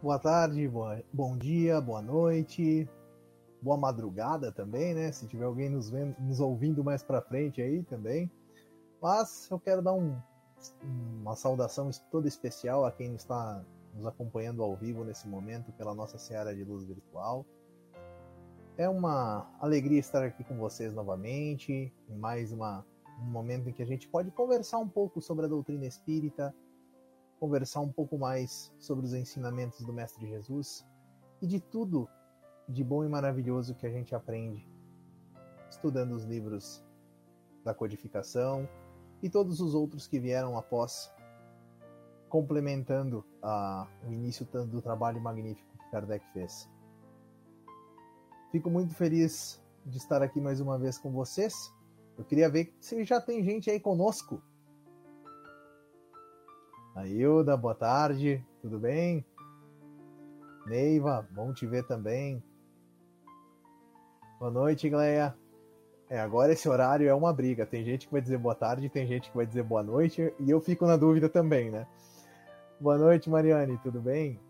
Boa tarde, boa, bom dia, boa noite, boa madrugada também, né? Se tiver alguém nos, vendo, nos ouvindo mais para frente aí também. Mas eu quero dar um, uma saudação toda especial a quem está nos acompanhando ao vivo nesse momento pela nossa Seara de Luz Virtual. É uma alegria estar aqui com vocês novamente, em mais uma, um momento em que a gente pode conversar um pouco sobre a doutrina espírita, conversar um pouco mais sobre os ensinamentos do Mestre Jesus e de tudo de bom e maravilhoso que a gente aprende estudando os livros da codificação e todos os outros que vieram após, complementando a, o início do trabalho magnífico que Kardec fez. Fico muito feliz de estar aqui mais uma vez com vocês. Eu queria ver se já tem gente aí conosco Ailda, boa tarde, tudo bem? Neiva, bom te ver também. Boa noite, Gleia. É, agora esse horário é uma briga. Tem gente que vai dizer boa tarde, tem gente que vai dizer boa noite, e eu fico na dúvida também, né? Boa noite, Mariane, tudo bem?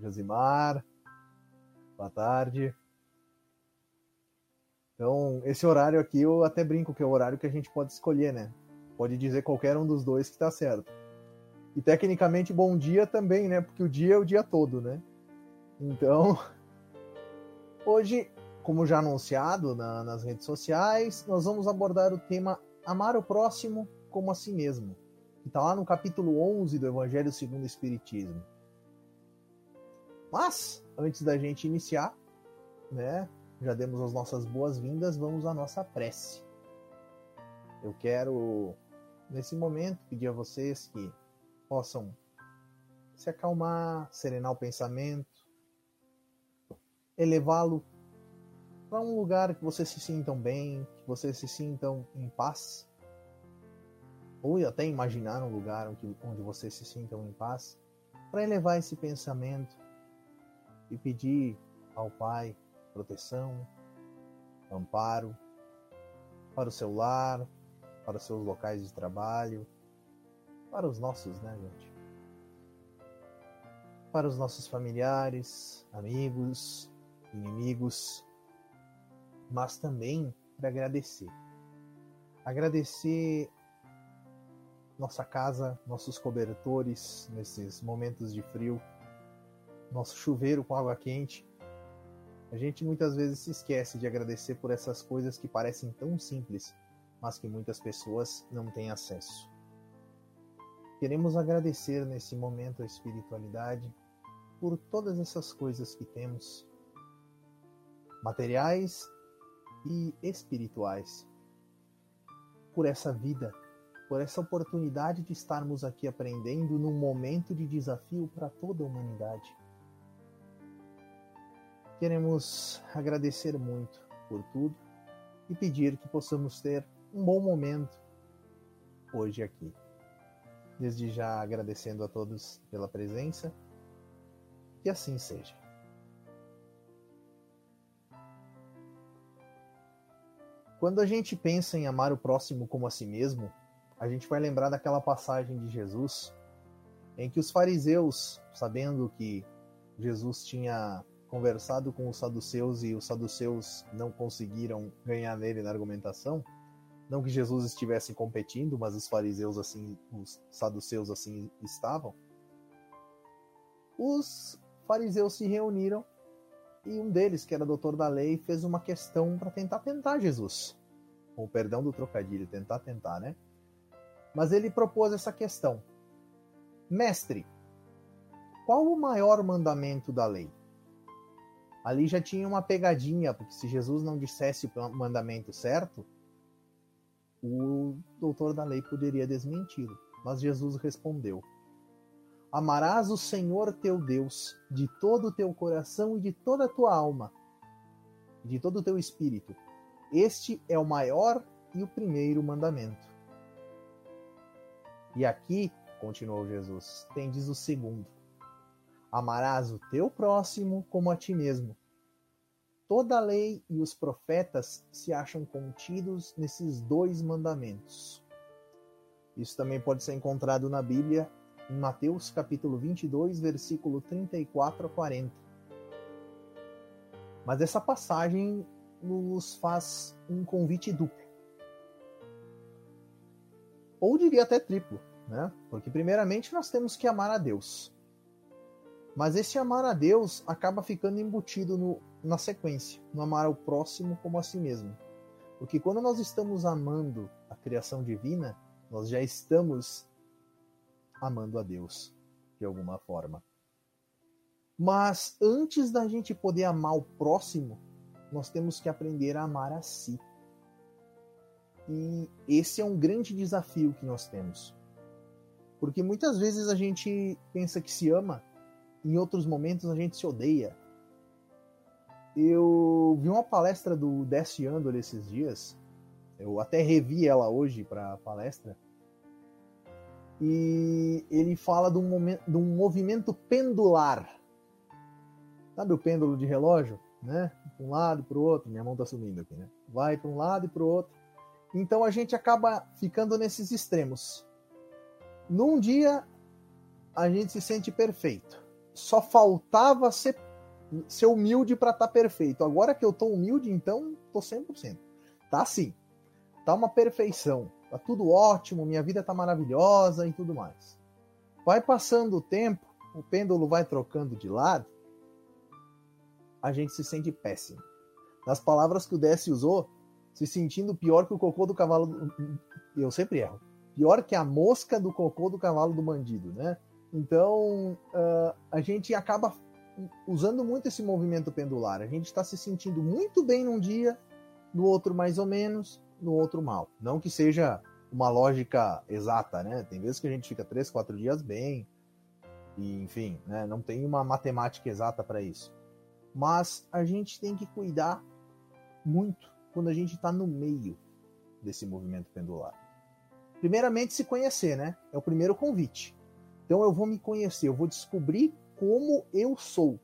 Josimar, boa tarde. Então, esse horário aqui eu até brinco que é o horário que a gente pode escolher, né? Pode dizer qualquer um dos dois que tá certo. E tecnicamente bom dia também, né? Porque o dia é o dia todo, né? Então, hoje, como já anunciado na, nas redes sociais, nós vamos abordar o tema Amar o Próximo como a si mesmo, que está lá no capítulo 11 do Evangelho segundo o Espiritismo. Mas, antes da gente iniciar, né? Já demos as nossas boas-vindas, vamos à nossa prece. Eu quero, nesse momento, pedir a vocês que possam se acalmar, serenar o pensamento, elevá-lo para um lugar que vocês se sintam bem, que vocês se sintam em paz, ou até imaginar um lugar onde, vocês se sintam em paz, para elevar esse pensamento e pedir ao Pai proteção, amparo para o seu lar, para os seus locais de trabalho, para os nossos, né, gente? Para os nossos familiares, amigos, inimigos, mas também para agradecer. Agradecer nossa casa, nossos cobertores nesses momentos de frio, nosso chuveiro com água quente. A gente muitas vezes se esquece de agradecer por essas coisas que parecem tão simples, mas que muitas pessoas não têm acesso. Queremos agradecer nesse momento a espiritualidade por todas essas coisas que temos, materiais e espirituais, por essa vida, por essa oportunidade de estarmos aqui aprendendo num momento de desafio para toda a humanidade. Queremos agradecer muito por tudo e pedir que possamos ter um bom momento hoje aqui. Desde já agradecendo a todos pela presença. Que assim seja. Quando a gente pensa em amar o próximo como a si mesmo, a gente vai lembrar daquela passagem de Jesus em que os fariseus, sabendo que Jesus tinha conversado com os saduceus e os saduceus não conseguiram ganhar nele na argumentação, Não que Jesus estivesse competindo, mas os fariseus assim, os saduceus assim estavam. Os fariseus se reuniram e um deles, que era doutor da lei, fez uma questão para tentar tentar Jesus. Com o perdão do trocadilho, tentar tentar, né? Mas ele propôs essa questão: Mestre, qual o maior mandamento da lei? Ali já tinha uma pegadinha, porque se Jesus não dissesse o mandamento certo, o doutor da lei poderia desmenti-lo. Mas Jesus respondeu: Amarás o Senhor teu Deus de todo o teu coração e de toda a tua alma, de todo o teu espírito. Este é o maior e o primeiro mandamento. E aqui, continuou Jesus, tendes o segundo Amarás o teu próximo como a ti mesmo. Toda a lei e os profetas se acham contidos nesses dois mandamentos. Isso também pode ser encontrado na Bíblia, em Mateus capítulo 22, versículo 34 a 40. Mas essa passagem nos faz um convite duplo. Ou diria até triplo, né? Porque primeiramente nós temos que amar a Deus. Mas esse amar a Deus acaba ficando embutido no, na sequência, no amar ao próximo como a si mesmo. Porque quando nós estamos amando a criação divina, nós já estamos amando a Deus, de alguma forma. Mas antes da gente poder amar o próximo, nós temos que aprender a amar a si. E esse é um grande desafio que nós temos. Porque muitas vezes a gente pensa que se ama em outros momentos a gente se odeia. Eu vi uma palestra do Desce Andor esses dias, eu até revi ela hoje para palestra, e ele fala de um, momento, de um movimento pendular. Sabe o pêndulo de relógio? Né? Para um lado para o outro, minha mão está sumindo aqui, né? Vai para um lado e para o outro. Então a gente acaba ficando nesses extremos. Num dia a gente se sente perfeito só faltava ser, ser humilde para estar tá perfeito. Agora que eu tô humilde, então tô 100%. Tá assim. Tá uma perfeição. Tá tudo ótimo, minha vida tá maravilhosa e tudo mais. Vai passando o tempo, o pêndulo vai trocando de lado, a gente se sente péssimo. Nas palavras que o Décio usou, se sentindo pior que o cocô do cavalo. Eu sempre erro. Pior que a mosca do cocô do cavalo do bandido, né? Então, uh, a gente acaba usando muito esse movimento pendular. A gente está se sentindo muito bem num dia, no outro mais ou menos, no outro mal. Não que seja uma lógica exata, né? Tem vezes que a gente fica três, quatro dias bem, e enfim, né? não tem uma matemática exata para isso. Mas a gente tem que cuidar muito quando a gente está no meio desse movimento pendular. Primeiramente, se conhecer, né? É o primeiro convite. Então eu vou me conhecer, eu vou descobrir como eu sou.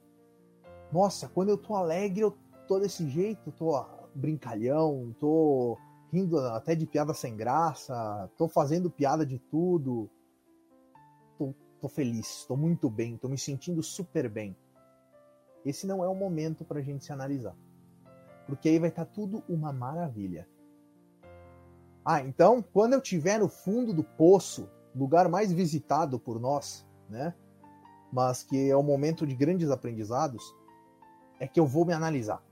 Nossa, quando eu tô alegre, eu tô desse jeito, tô brincalhão, tô rindo até de piada sem graça, tô fazendo piada de tudo. Tô, tô feliz, tô muito bem, tô me sentindo super bem. Esse não é o momento pra gente se analisar. Porque aí vai estar tá tudo uma maravilha. Ah, então, quando eu estiver no fundo do poço, lugar mais visitado por nós, né? Mas que é um momento de grandes aprendizados, é que eu vou me analisar.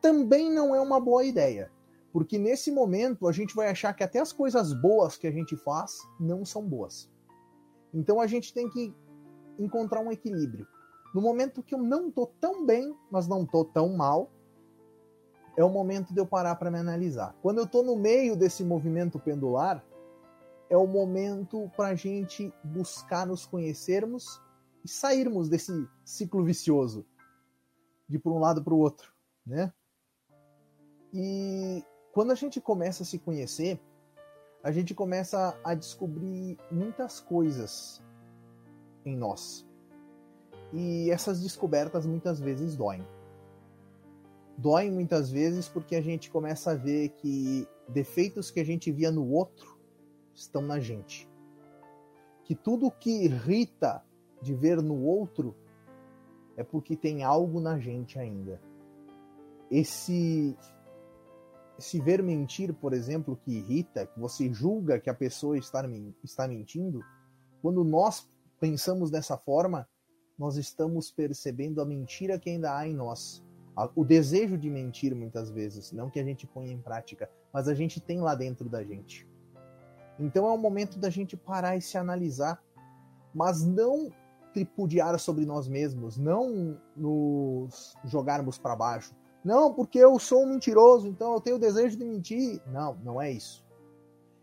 Também não é uma boa ideia, porque nesse momento a gente vai achar que até as coisas boas que a gente faz não são boas. Então a gente tem que encontrar um equilíbrio. No momento que eu não tô tão bem, mas não tô tão mal, é o momento de eu parar para me analisar. Quando eu tô no meio desse movimento pendular, é o momento para a gente buscar nos conhecermos e sairmos desse ciclo vicioso de por um lado para o outro, né? E quando a gente começa a se conhecer, a gente começa a descobrir muitas coisas em nós. E essas descobertas muitas vezes doem. Doem muitas vezes porque a gente começa a ver que defeitos que a gente via no outro estão na gente. Que tudo que irrita de ver no outro é porque tem algo na gente ainda. Esse se ver mentir, por exemplo, que irrita, que você julga que a pessoa está, está mentindo, quando nós pensamos dessa forma, nós estamos percebendo a mentira que ainda há em nós. O desejo de mentir, muitas vezes, não que a gente ponha em prática, mas a gente tem lá dentro da gente. Então é o momento da gente parar e se analisar, mas não tripudiar sobre nós mesmos, não nos jogarmos para baixo. Não, porque eu sou um mentiroso, então eu tenho o desejo de mentir. Não, não é isso.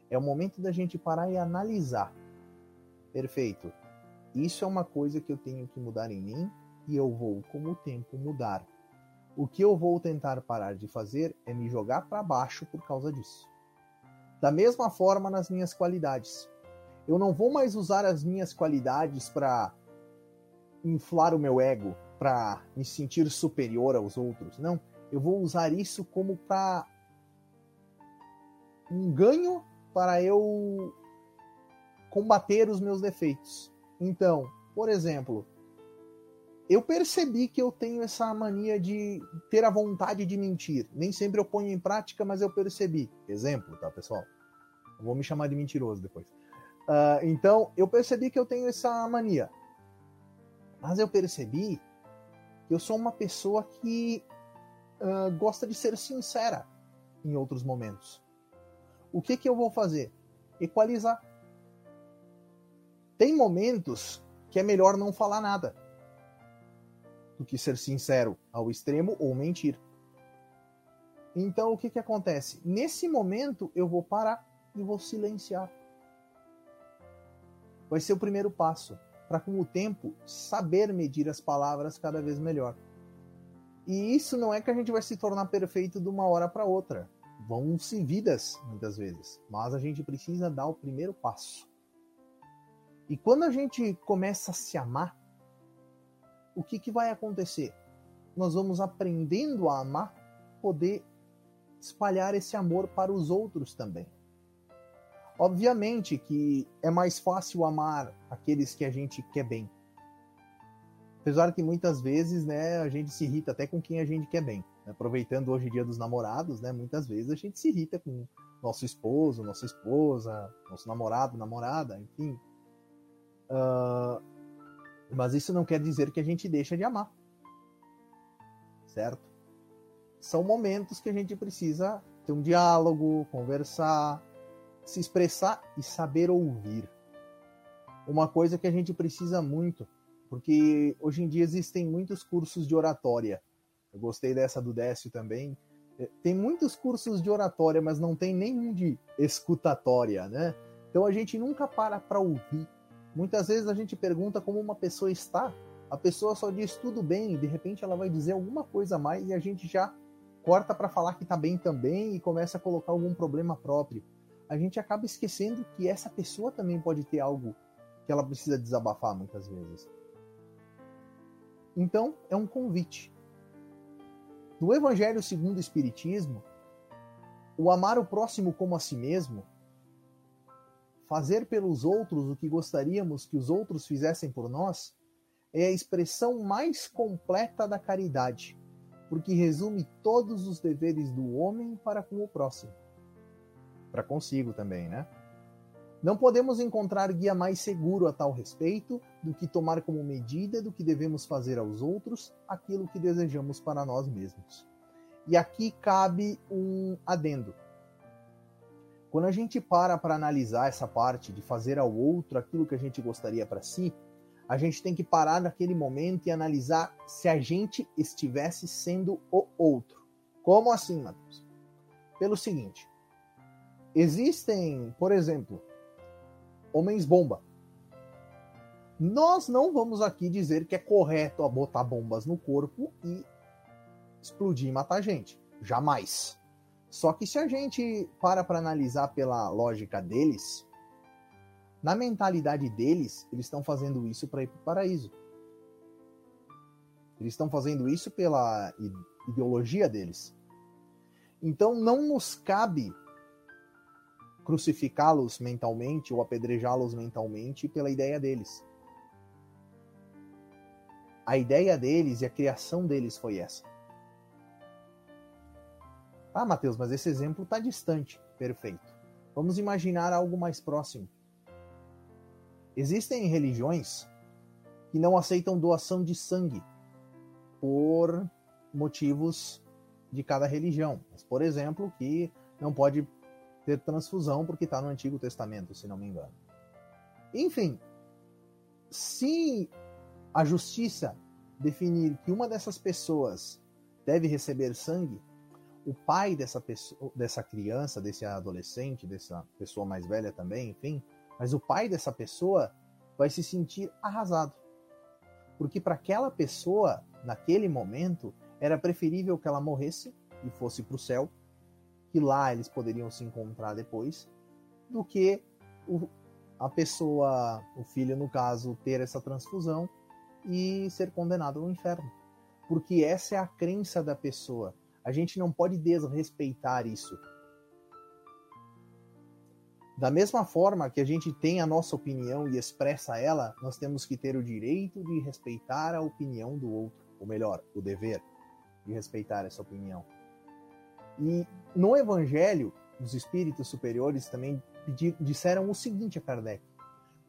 É o momento da gente parar e analisar. Perfeito. Isso é uma coisa que eu tenho que mudar em mim e eu vou, com o tempo, mudar. O que eu vou tentar parar de fazer é me jogar para baixo por causa disso. Da mesma forma nas minhas qualidades. Eu não vou mais usar as minhas qualidades para inflar o meu ego, para me sentir superior aos outros. Não, eu vou usar isso como para um ganho para eu combater os meus defeitos. Então, por exemplo, eu percebi que eu tenho essa mania de ter a vontade de mentir. Nem sempre eu ponho em prática, mas eu percebi. Exemplo, tá, pessoal? Vou me chamar de mentiroso depois. Uh, então, eu percebi que eu tenho essa mania. Mas eu percebi que eu sou uma pessoa que uh, gosta de ser sincera em outros momentos. O que, que eu vou fazer? Equalizar. Tem momentos que é melhor não falar nada do que ser sincero ao extremo ou mentir. Então o que, que acontece? Nesse momento eu vou parar e vou silenciar. Vai ser o primeiro passo para com o tempo saber medir as palavras cada vez melhor. E isso não é que a gente vai se tornar perfeito de uma hora para outra. Vão-se vidas, muitas vezes. Mas a gente precisa dar o primeiro passo. E quando a gente começa a se amar, o que, que vai acontecer? Nós vamos aprendendo a amar, poder espalhar esse amor para os outros também. Obviamente que é mais fácil amar aqueles que a gente quer bem. Apesar que muitas vezes, né, a gente se irrita até com quem a gente quer bem. Aproveitando hoje o dia dos namorados, né, muitas vezes a gente se irrita com nosso esposo, nossa esposa, nosso namorado, namorada, enfim. Uh, mas isso não quer dizer que a gente deixa de amar. Certo? São momentos que a gente precisa ter um diálogo, conversar, se expressar e saber ouvir. Uma coisa que a gente precisa muito, porque hoje em dia existem muitos cursos de oratória. Eu gostei dessa do Décio também. É, tem muitos cursos de oratória, mas não tem nenhum de escutatória, né? Então a gente nunca para para ouvir. Muitas vezes a gente pergunta como uma pessoa está, a pessoa só diz tudo bem, e de repente ela vai dizer alguma coisa a mais e a gente já corta para falar que está bem também e começa a colocar algum problema próprio a gente acaba esquecendo que essa pessoa também pode ter algo que ela precisa desabafar muitas vezes. Então, é um convite. No Evangelho segundo o Espiritismo, o amar o próximo como a si mesmo, fazer pelos outros o que gostaríamos que os outros fizessem por nós, é a expressão mais completa da caridade, porque resume todos os deveres do homem para com o próximo para consigo também, né? Não podemos encontrar guia mais seguro a tal respeito do que tomar como medida do que devemos fazer aos outros aquilo que desejamos para nós mesmos. E aqui cabe um adendo. Quando a gente para para analisar essa parte de fazer ao outro aquilo que a gente gostaria para si, a gente tem que parar naquele momento e analisar se a gente estivesse sendo o outro. Como assim, Matheus? Pelo seguinte: Existem, por exemplo, homens bomba. Nós não vamos aqui dizer que é correto botar bombas no corpo e explodir e matar gente. Jamais. Só que se a gente para para analisar pela lógica deles, na mentalidade deles, eles estão fazendo isso para ir para o paraíso. Eles estão fazendo isso pela ideologia deles. Então não nos cabe crucificá-los mentalmente ou apedrejá-los mentalmente pela ideia deles. A ideia deles e a criação deles foi essa. Ah, Mateus, mas esse exemplo está distante. Perfeito. Vamos imaginar algo mais próximo. Existem religiões que não aceitam doação de sangue por motivos de cada religião. Mas, por exemplo, que não pode ter transfusão porque está no Antigo Testamento, se não me engano. Enfim, se a justiça definir que uma dessas pessoas deve receber sangue, o pai dessa pessoa, dessa criança, desse adolescente, dessa pessoa mais velha também, enfim, mas o pai dessa pessoa vai se sentir arrasado. Porque para aquela pessoa, naquele momento, era preferível que ela morresse e fosse para o céu, que lá eles poderiam se encontrar depois, do que o, a pessoa, o filho no caso, ter essa transfusão e ser condenado ao inferno. Porque essa é a crença da pessoa. A gente não pode desrespeitar isso. Da mesma forma que a gente tem a nossa opinião e expressa ela, nós temos que ter o direito de respeitar a opinião do outro, ou melhor, o dever de respeitar essa opinião. E no Evangelho, os espíritos superiores também disseram o seguinte a Kardec: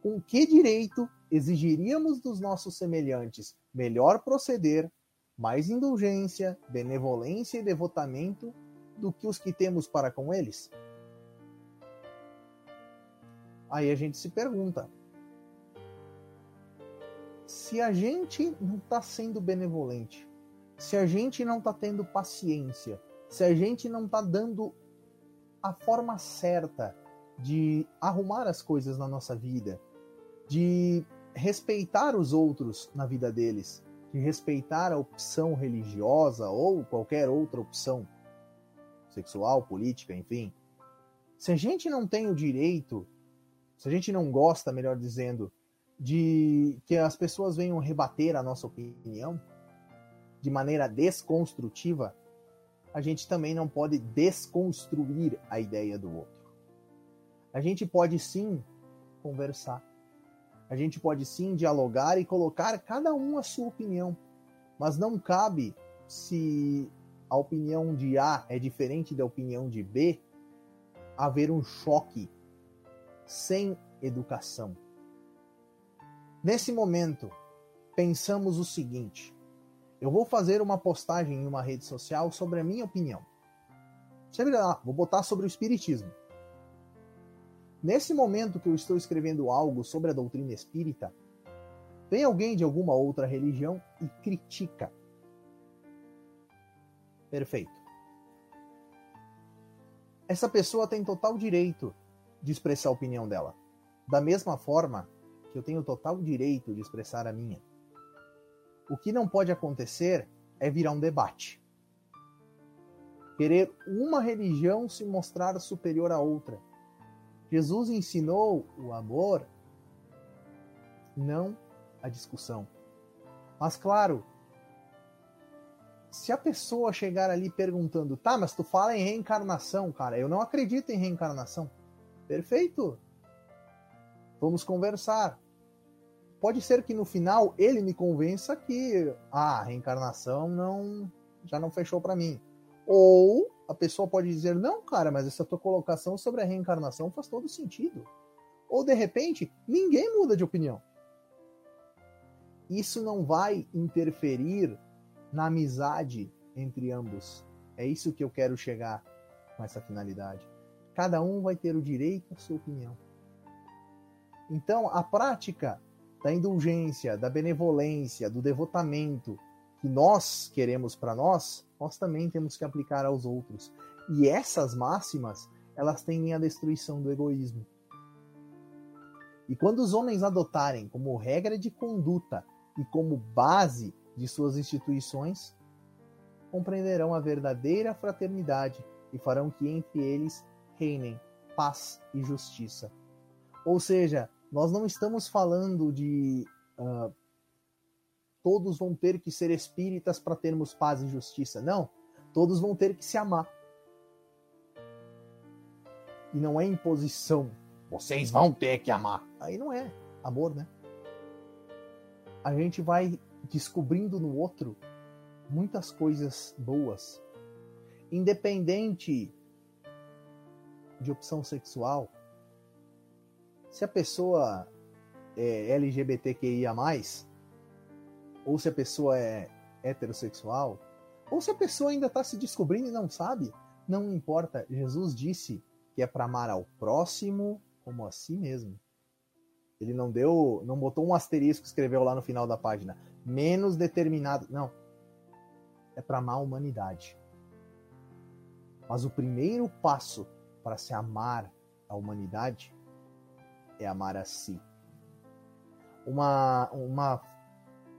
com que direito exigiríamos dos nossos semelhantes melhor proceder, mais indulgência, benevolência e devotamento do que os que temos para com eles? Aí a gente se pergunta: se a gente não está sendo benevolente, se a gente não está tendo paciência, se a gente não está dando a forma certa de arrumar as coisas na nossa vida, de respeitar os outros na vida deles, de respeitar a opção religiosa ou qualquer outra opção sexual, política, enfim. Se a gente não tem o direito, se a gente não gosta, melhor dizendo, de que as pessoas venham rebater a nossa opinião de maneira desconstrutiva, a gente também não pode desconstruir a ideia do outro. A gente pode sim conversar. A gente pode sim dialogar e colocar cada um a sua opinião. Mas não cabe se a opinião de A é diferente da opinião de B, haver um choque sem educação. Nesse momento, pensamos o seguinte: eu vou fazer uma postagem em uma rede social sobre a minha opinião. Sempre lá, vou botar sobre o espiritismo. Nesse momento que eu estou escrevendo algo sobre a doutrina espírita, vem alguém de alguma outra religião e critica. Perfeito. Essa pessoa tem total direito de expressar a opinião dela. Da mesma forma que eu tenho total direito de expressar a minha. O que não pode acontecer é virar um debate. Querer uma religião se mostrar superior à outra. Jesus ensinou o amor, não a discussão. Mas claro, se a pessoa chegar ali perguntando, tá, mas tu fala em reencarnação, cara, eu não acredito em reencarnação. Perfeito. Vamos conversar pode ser que no final ele me convença que ah, a reencarnação não já não fechou para mim. Ou a pessoa pode dizer: "Não, cara, mas essa tua colocação sobre a reencarnação faz todo sentido". Ou de repente, ninguém muda de opinião. Isso não vai interferir na amizade entre ambos. É isso que eu quero chegar com essa finalidade. Cada um vai ter o direito à sua opinião. Então, a prática da indulgência, da benevolência, do devotamento que nós queremos para nós, nós também temos que aplicar aos outros. E essas máximas, elas tendem à destruição do egoísmo. E quando os homens adotarem como regra de conduta e como base de suas instituições, compreenderão a verdadeira fraternidade e farão que entre eles reinem paz e justiça. Ou seja, nós não estamos falando de uh, todos vão ter que ser espíritas para termos paz e justiça. Não. Todos vão ter que se amar. E não é imposição. Vocês vão ter que amar. Aí não é amor, né? A gente vai descobrindo no outro muitas coisas boas. independente de opção sexual, se a pessoa é LGBTQIA, ou se a pessoa é heterossexual, ou se a pessoa ainda está se descobrindo e não sabe, não importa. Jesus disse que é para amar ao próximo como a si mesmo. Ele não deu, não botou um asterisco, escreveu lá no final da página, menos determinado. Não. É para amar a humanidade. Mas o primeiro passo para se amar a humanidade é amar a si. Uma, uma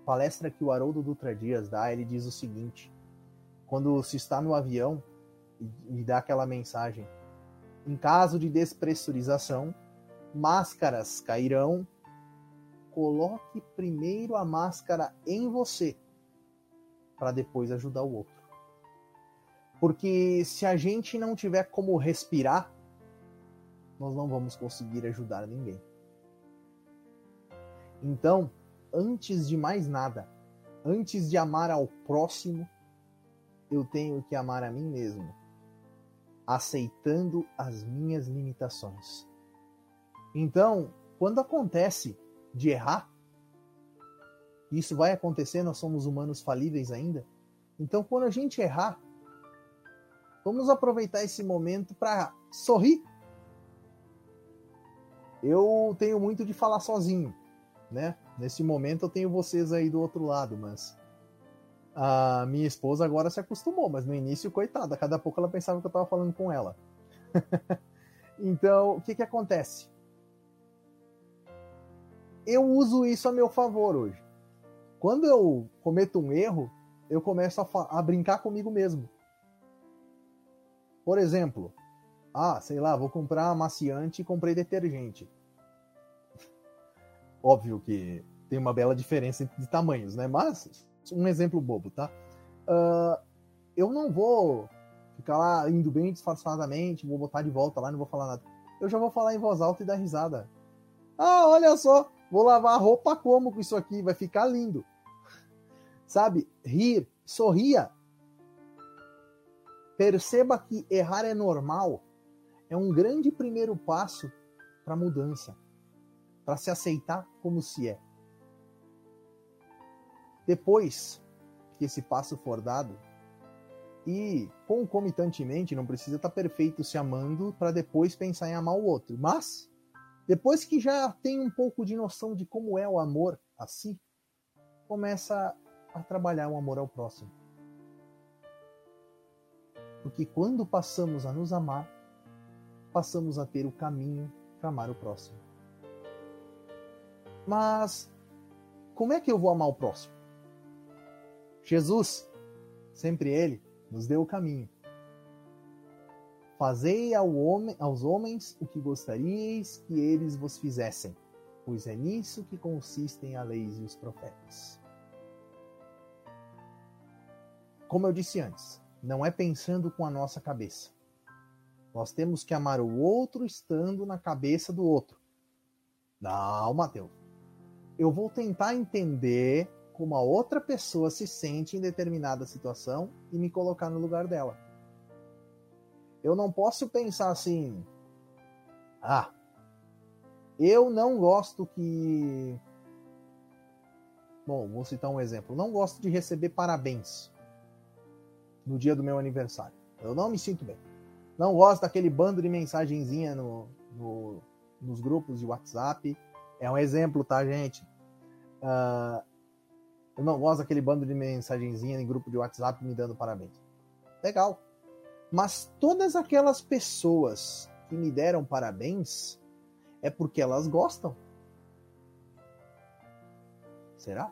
palestra que o Haroldo Dutra Dias dá, ele diz o seguinte: quando se está no avião e, e dá aquela mensagem, em caso de despressurização, máscaras cairão. Coloque primeiro a máscara em você, para depois ajudar o outro. Porque se a gente não tiver como respirar, nós não vamos conseguir ajudar ninguém. Então, antes de mais nada, antes de amar ao próximo, eu tenho que amar a mim mesmo, aceitando as minhas limitações. Então, quando acontece de errar, isso vai acontecer, nós somos humanos falíveis ainda. Então, quando a gente errar, vamos aproveitar esse momento para sorrir. Eu tenho muito de falar sozinho, né? Nesse momento eu tenho vocês aí do outro lado, mas a minha esposa agora se acostumou, mas no início, coitada, cada pouco ela pensava que eu estava falando com ela. então, o que que acontece? Eu uso isso a meu favor hoje. Quando eu cometo um erro, eu começo a, a brincar comigo mesmo. Por exemplo, ah, sei lá, vou comprar amaciante e comprei detergente. Óbvio que tem uma bela diferença de tamanhos, né? Mas, um exemplo bobo, tá? Uh, eu não vou ficar lá indo bem disfarçadamente, vou botar de volta lá, não vou falar nada. Eu já vou falar em voz alta e dar risada. Ah, olha só, vou lavar a roupa como com isso aqui? Vai ficar lindo. Sabe? Rir, sorria. Perceba que errar é normal. É um grande primeiro passo para mudança para se aceitar como se é. Depois que esse passo for dado, e concomitantemente, não precisa estar tá perfeito se amando para depois pensar em amar o outro, mas depois que já tem um pouco de noção de como é o amor a si, começa a trabalhar o amor ao próximo. Porque quando passamos a nos amar, passamos a ter o caminho para amar o próximo. Mas como é que eu vou amar o próximo? Jesus, sempre Ele, nos deu o caminho. Fazei ao homem, aos homens o que gostaríeis que eles vos fizessem, pois é nisso que consistem a lei e os profetas. Como eu disse antes, não é pensando com a nossa cabeça. Nós temos que amar o outro estando na cabeça do outro. Não, Mateus eu vou tentar entender como a outra pessoa se sente em determinada situação e me colocar no lugar dela. Eu não posso pensar assim, ah, eu não gosto que. Bom, vou citar um exemplo. Não gosto de receber parabéns no dia do meu aniversário. Eu não me sinto bem. Não gosto daquele bando de mensagenzinha no, no, nos grupos de WhatsApp é um exemplo, tá, gente? Uh, eu não gosto daquele bando de mensagenzinha em grupo de WhatsApp me dando parabéns. Legal. Mas todas aquelas pessoas que me deram parabéns é porque elas gostam. Será?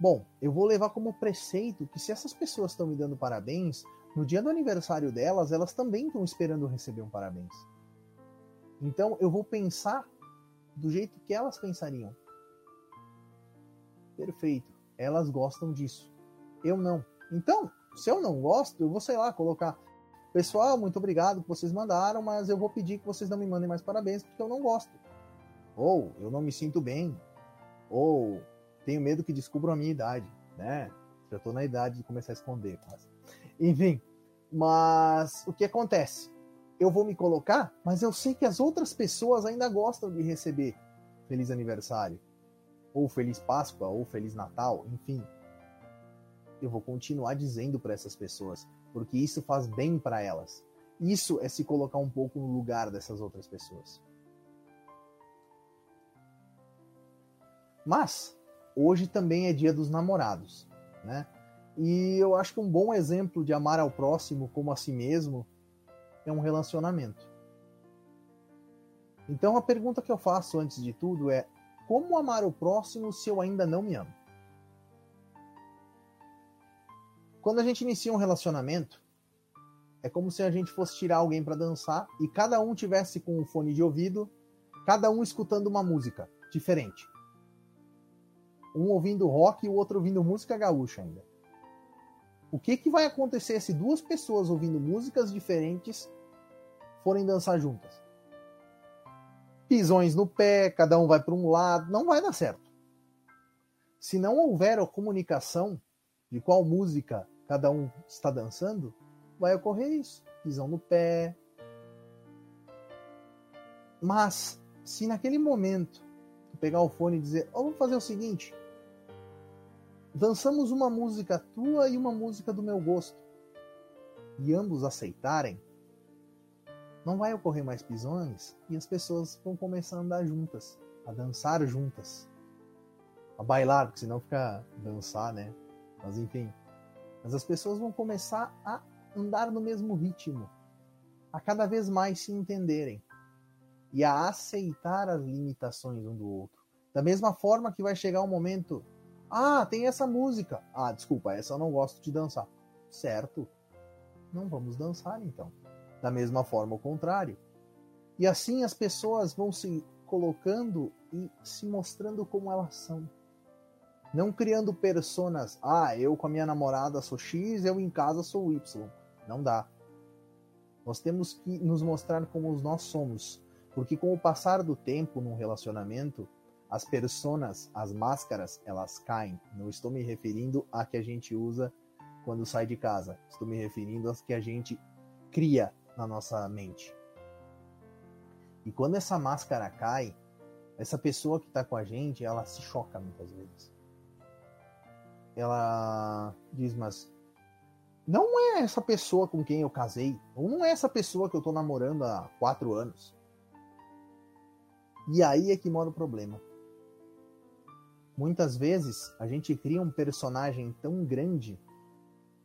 Bom, eu vou levar como preceito que se essas pessoas estão me dando parabéns, no dia do aniversário delas, elas também estão esperando receber um parabéns. Então eu vou pensar do jeito que elas pensariam. Perfeito. Elas gostam disso. Eu não. Então, se eu não gosto, eu vou, sei lá, colocar. Pessoal, muito obrigado que vocês mandaram, mas eu vou pedir que vocês não me mandem mais parabéns porque eu não gosto. Ou eu não me sinto bem. Ou tenho medo que descubram a minha idade, né? Já tô na idade de começar a esconder, quase. Enfim, Mas o que acontece? Eu vou me colocar, mas eu sei que as outras pessoas ainda gostam de receber feliz aniversário, ou feliz Páscoa, ou feliz Natal, enfim. Eu vou continuar dizendo para essas pessoas, porque isso faz bem para elas. Isso é se colocar um pouco no lugar dessas outras pessoas. Mas hoje também é dia dos namorados, né? E eu acho que um bom exemplo de amar ao próximo como a si mesmo é um relacionamento. Então a pergunta que eu faço antes de tudo é: como amar o próximo se eu ainda não me amo? Quando a gente inicia um relacionamento, é como se a gente fosse tirar alguém para dançar e cada um tivesse com um fone de ouvido, cada um escutando uma música diferente. Um ouvindo rock e o outro ouvindo música gaúcha ainda. O que, que vai acontecer se duas pessoas ouvindo músicas diferentes forem dançar juntas? Pisões no pé, cada um vai para um lado, não vai dar certo. Se não houver a comunicação de qual música cada um está dançando, vai ocorrer isso. Pisão no pé. Mas, se naquele momento tu pegar o fone e dizer, oh, vamos fazer o seguinte, dançamos uma música tua e uma música do meu gosto, e ambos aceitarem, não vai ocorrer mais pisões e as pessoas vão começar a andar juntas, a dançar juntas, a bailar, porque senão fica dançar, né? Mas enfim, mas as pessoas vão começar a andar no mesmo ritmo, a cada vez mais se entenderem e a aceitar as limitações um do outro. Da mesma forma que vai chegar um momento ah, tem essa música. Ah, desculpa, essa eu não gosto de dançar. Certo. Não vamos dançar então. Da mesma forma, o contrário. E assim as pessoas vão se colocando e se mostrando como elas são. Não criando personas. Ah, eu com a minha namorada sou X, eu em casa sou Y. Não dá. Nós temos que nos mostrar como nós somos. Porque com o passar do tempo num relacionamento, as personas, as máscaras, elas caem. Não estou me referindo a que a gente usa quando sai de casa. Estou me referindo às que a gente cria na nossa mente. E quando essa máscara cai, essa pessoa que está com a gente, ela se choca muitas vezes. Ela diz, mas não é essa pessoa com quem eu casei, ou não é essa pessoa que eu estou namorando há quatro anos. E aí é que mora o problema. Muitas vezes a gente cria um personagem tão grande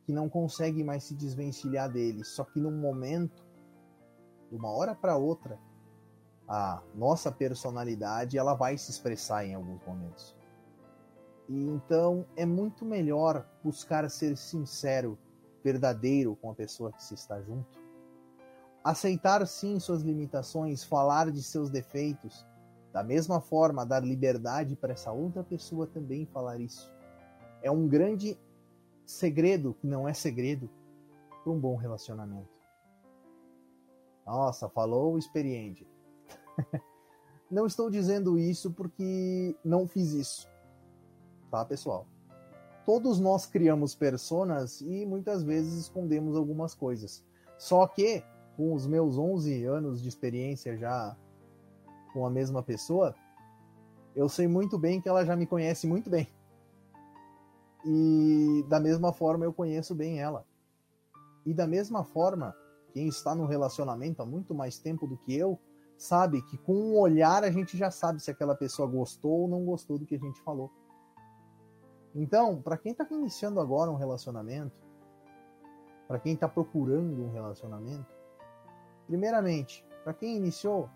que não consegue mais se desvencilhar dele. Só que num momento, de uma hora para outra, a nossa personalidade ela vai se expressar em alguns momentos. E então é muito melhor buscar ser sincero, verdadeiro com a pessoa que se está junto. Aceitar sim suas limitações, falar de seus defeitos, da mesma forma, dar liberdade para essa outra pessoa também falar isso. É um grande segredo, que não é segredo, para um bom relacionamento. Nossa, falou experiente. não estou dizendo isso porque não fiz isso. Tá, pessoal? Todos nós criamos personas e muitas vezes escondemos algumas coisas. Só que, com os meus 11 anos de experiência já com a mesma pessoa, eu sei muito bem que ela já me conhece muito bem. E da mesma forma eu conheço bem ela. E da mesma forma, quem está no relacionamento há muito mais tempo do que eu, sabe que com um olhar a gente já sabe se aquela pessoa gostou ou não gostou do que a gente falou. Então, para quem está iniciando agora um relacionamento, para quem está procurando um relacionamento, primeiramente, para quem iniciou,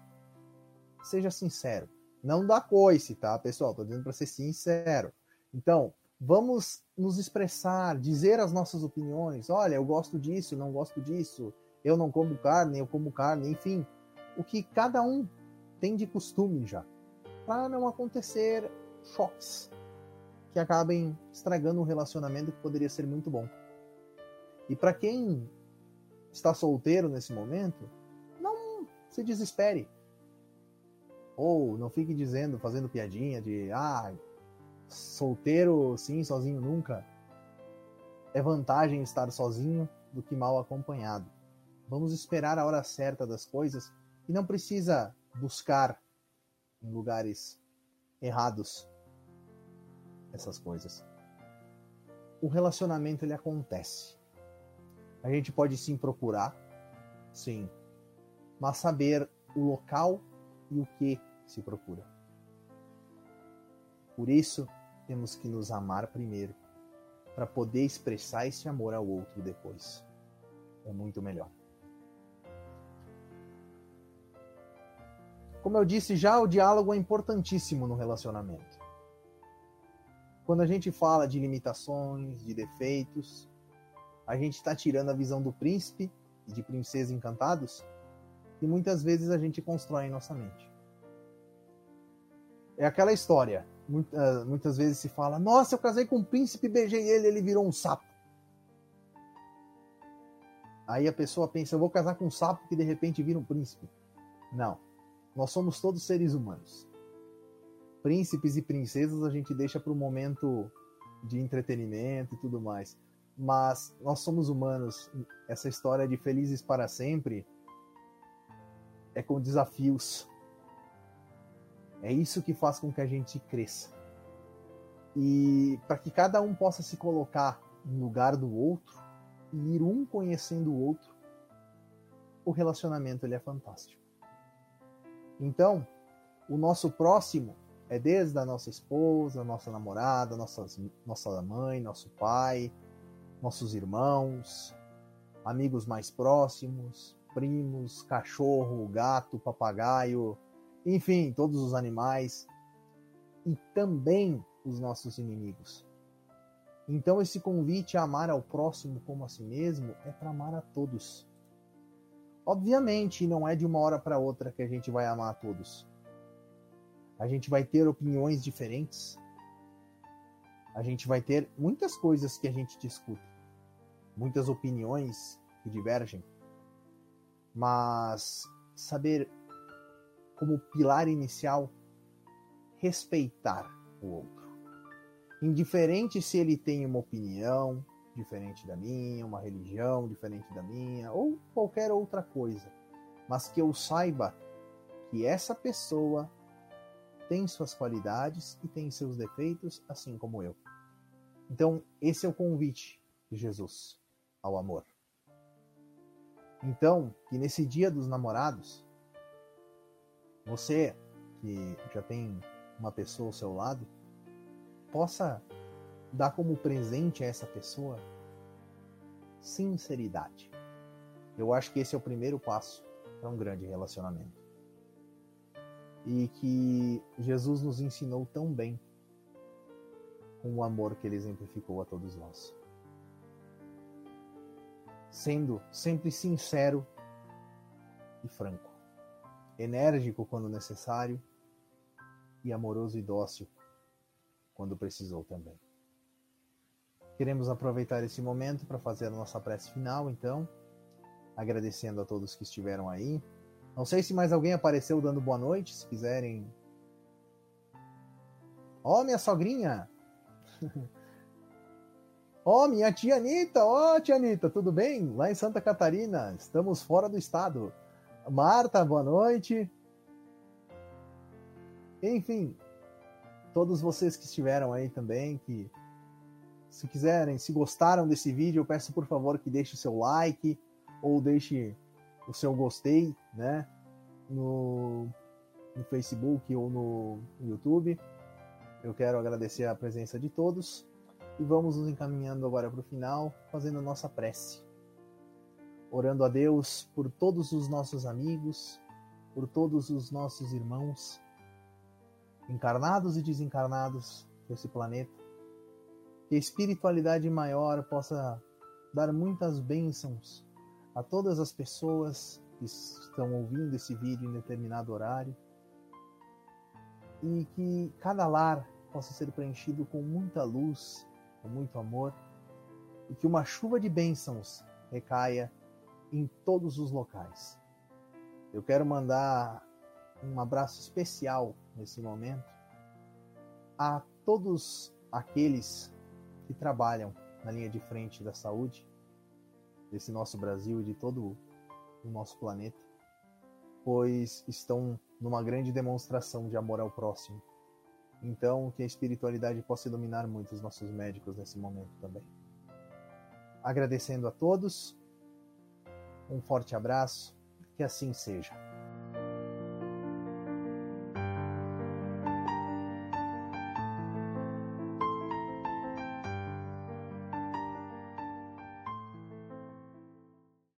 seja sincero. Não dá coice, tá, pessoal? Tô dizendo para ser sincero. Então, vamos nos expressar, dizer as nossas opiniões. Olha, eu gosto disso, não gosto disso. Eu não como carne, eu como carne, enfim. O que cada um tem de costume já. Para não acontecer choques que acabem estragando um relacionamento que poderia ser muito bom. E para quem está solteiro nesse momento, não se desespere. Ou não fique dizendo, fazendo piadinha de ah, solteiro sim, sozinho nunca. É vantagem estar sozinho. do que mal acompanhado. Vamos esperar a hora certa das coisas e não precisa buscar em lugares errados essas coisas. O relacionamento ele acontece. A gente pode sim procurar, sim, mas saber o local e o que se procura. Por isso, temos que nos amar primeiro, para poder expressar esse amor ao outro depois. É muito melhor. Como eu disse já, o diálogo é importantíssimo no relacionamento. Quando a gente fala de limitações, de defeitos, a gente está tirando a visão do príncipe e de princesa encantados e muitas vezes a gente constrói em nossa mente. É aquela história. Ah, muitas vezes se fala: Nossa, eu casei com um príncipe, beijei ele, ele virou um sapo. Aí a pessoa pensa: Eu vou casar com um sapo que de repente vira um príncipe. Não. Nós somos todos seres humanos. Príncipes e princesas a gente deixa para o momento de entretenimento e tudo mais. Mas nós somos humanos. Essa história de felizes para sempre é com desafios. É isso que faz com que a gente cresça. E para que cada um possa se colocar no lugar do outro e ir um conhecendo o outro, o relacionamento ele é fantástico. Então, o nosso próximo é desde a nossa esposa, nossa namorada, nossa, nossa mãe, nosso pai, nossos irmãos, amigos mais próximos, primos, cachorro, gato, papagaio, enfim, todos os animais e também os nossos inimigos. Então, esse convite a amar ao próximo como a si mesmo é para amar a todos. Obviamente, não é de uma hora para outra que a gente vai amar a todos. A gente vai ter opiniões diferentes. A gente vai ter muitas coisas que a gente discute, muitas opiniões que divergem. Mas saber como pilar inicial respeitar o outro. Indiferente se ele tem uma opinião, diferente da minha, uma religião diferente da minha, ou qualquer outra coisa, mas que eu saiba que essa pessoa tem suas qualidades e tem seus defeitos, assim como eu. Então, esse é o convite de Jesus ao amor. Então, que nesse dia dos namorados, você que já tem uma pessoa ao seu lado, possa dar como presente a essa pessoa sinceridade. Eu acho que esse é o primeiro passo para um grande relacionamento. E que Jesus nos ensinou tão bem com o amor que ele exemplificou a todos nós. Sendo sempre sincero e franco, enérgico quando necessário e amoroso e dócil quando precisou também. Queremos aproveitar esse momento para fazer a nossa prece final, então, agradecendo a todos que estiveram aí. Não sei se mais alguém apareceu dando boa noite, se quiserem. Ó, oh, minha sogrinha! Ó, oh, minha tia Anitta! Ó, oh, tia Anitta, tudo bem? Lá em Santa Catarina, estamos fora do estado. Marta, boa noite. Enfim, todos vocês que estiveram aí também, que se quiserem, se gostaram desse vídeo, eu peço por favor que deixe o seu like ou deixe o seu gostei, né, no, no Facebook ou no YouTube. Eu quero agradecer a presença de todos e vamos nos encaminhando agora para o final, fazendo a nossa prece. Orando a Deus por todos os nossos amigos, por todos os nossos irmãos, encarnados e desencarnados desse planeta, que a espiritualidade maior possa dar muitas bênçãos a todas as pessoas que estão ouvindo esse vídeo em determinado horário. E que cada lar possa ser preenchido com muita luz, com muito amor. E que uma chuva de bênçãos recaia em todos os locais. Eu quero mandar um abraço especial nesse momento a todos aqueles que trabalham na linha de frente da saúde, desse nosso Brasil e de todo o nosso planeta, pois estão numa grande demonstração de amor ao próximo. Então, que a espiritualidade possa iluminar muito os nossos médicos nesse momento também. Agradecendo a todos, um forte abraço, que assim seja.